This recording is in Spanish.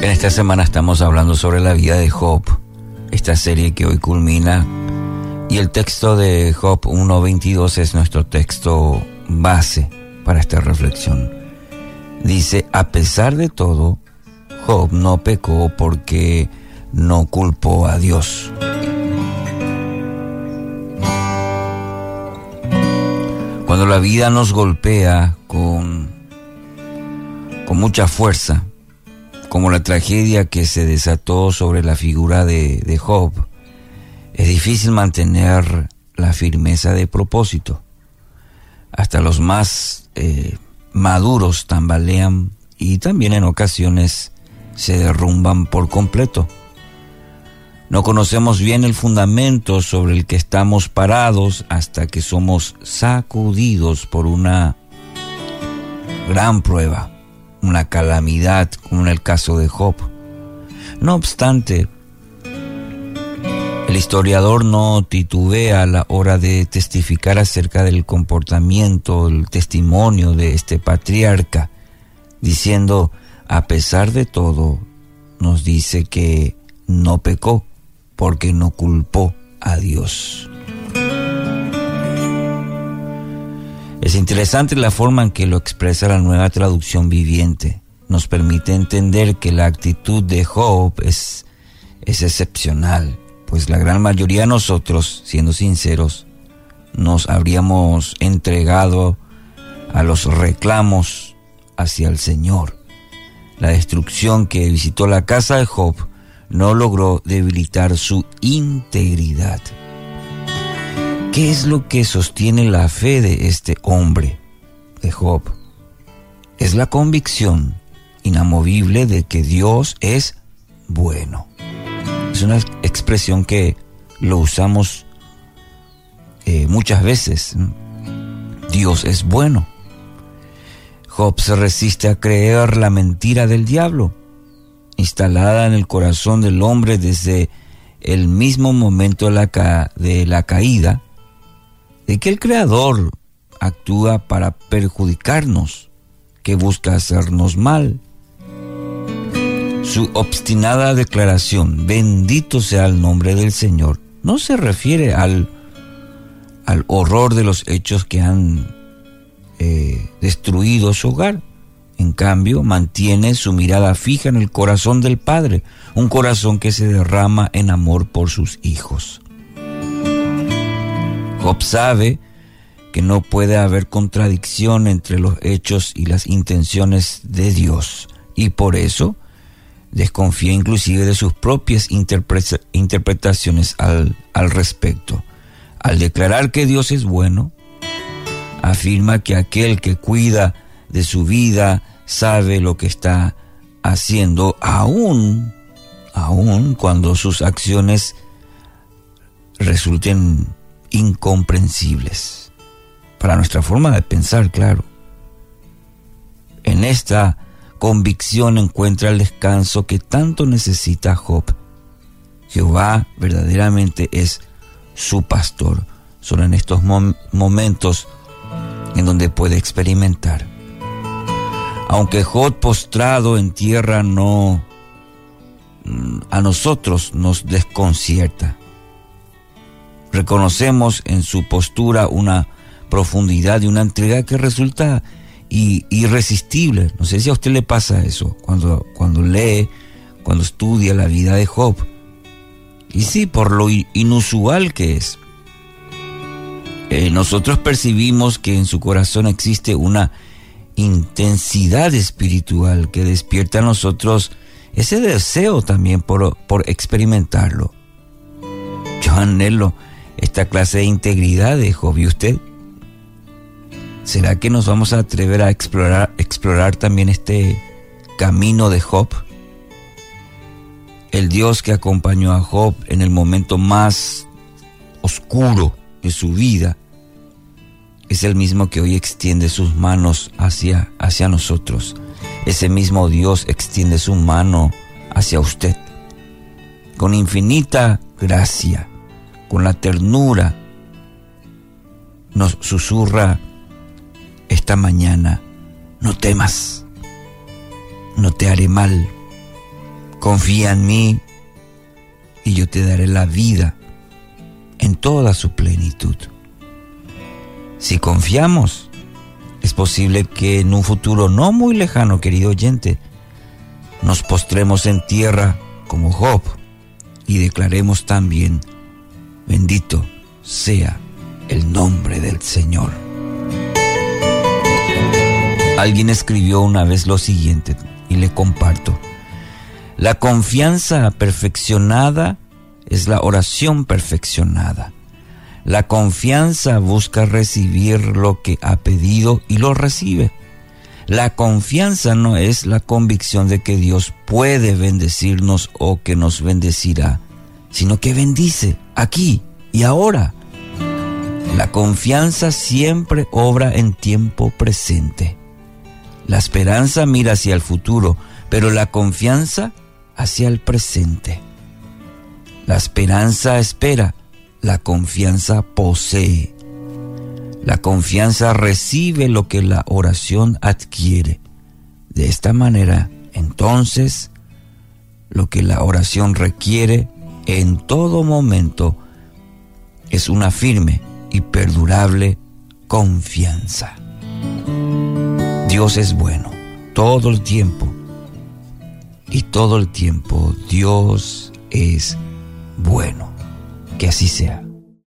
En esta semana estamos hablando sobre la vida de Job, esta serie que hoy culmina, y el texto de Job 1.22 es nuestro texto base para esta reflexión. Dice, a pesar de todo, Job no pecó porque no culpó a Dios. Cuando la vida nos golpea con, con mucha fuerza, como la tragedia que se desató sobre la figura de, Job, es difícil mantener la firmeza de propósito. Hasta los más eh, maduros tambalean y también en ocasiones se derrumban por completo. No conocemos bien el fundamento sobre el que estamos parados hasta que somos sacudidos por una gran prueba, una calamidad, como en el caso de Job. No obstante, el historiador no titubea a la hora de testificar acerca del comportamiento, el testimonio de este patriarca, diciendo, a pesar de todo, nos dice que no pecó porque no culpó a Dios. Es interesante la forma en que lo expresa la nueva traducción viviente. Nos permite entender que la actitud de Job es, es excepcional, pues la gran mayoría de nosotros, siendo sinceros, nos habríamos entregado a los reclamos hacia el Señor. La destrucción que visitó la casa de Job no logró debilitar su integridad. ¿Qué es lo que sostiene la fe de este hombre, de Job? Es la convicción inamovible de que Dios es bueno. Es una expresión que lo usamos eh, muchas veces. Dios es bueno. Job se resiste a creer la mentira del diablo instalada en el corazón del hombre desde el mismo momento de la, de la caída, de que el Creador actúa para perjudicarnos, que busca hacernos mal. Su obstinada declaración, bendito sea el nombre del Señor, no se refiere al, al horror de los hechos que han eh, destruido su hogar, en cambio, mantiene su mirada fija en el corazón del Padre, un corazón que se derrama en amor por sus hijos. Job sabe que no puede haber contradicción entre los hechos y las intenciones de Dios, y por eso desconfía inclusive de sus propias interpretaciones al, al respecto. Al declarar que Dios es bueno, afirma que aquel que cuida de su vida, sabe lo que está haciendo, aún, aún cuando sus acciones resulten incomprensibles. Para nuestra forma de pensar, claro. En esta convicción encuentra el descanso que tanto necesita Job. Jehová verdaderamente es su pastor. Solo en estos momentos en donde puede experimentar. Aunque Jod postrado en tierra no mm, a nosotros nos desconcierta. Reconocemos en su postura una profundidad y una entrega que resulta irresistible. No sé si a usted le pasa eso cuando, cuando lee, cuando estudia la vida de Job. Y sí, por lo inusual que es. Eh, nosotros percibimos que en su corazón existe una intensidad espiritual que despierta a nosotros ese deseo también por, por experimentarlo. Yo anhelo esta clase de integridad de Job y usted. ¿Será que nos vamos a atrever a explorar, explorar también este camino de Job? El Dios que acompañó a Job en el momento más oscuro de su vida es el mismo que hoy extiende sus manos hacia, hacia nosotros. Ese mismo Dios extiende su mano hacia usted. Con infinita gracia, con la ternura, nos susurra esta mañana, no temas, no te haré mal, Confía en mí y yo te daré la vida en toda su plenitud. Si confiamos, es posible que en un futuro no muy lejano, querido oyente, nos postremos en tierra como Job y declaremos también, bendito sea el nombre del Señor. Alguien escribió una vez lo siguiente y le comparto. La confianza perfeccionada es la oración perfeccionada. La confianza busca recibir lo que ha pedido y lo recibe. La confianza no es la convicción de que Dios puede bendecirnos o que nos bendecirá, sino que bendice aquí y ahora. La confianza siempre obra en tiempo presente. La esperanza mira hacia el futuro, pero la confianza hacia el presente. La esperanza espera, la confianza posee. La confianza recibe lo que la oración adquiere. De esta manera, entonces, lo que la oración requiere en todo momento es una firme y perdurable confianza. Dios es bueno todo el tiempo y todo el tiempo Dios es bueno. Que así sea.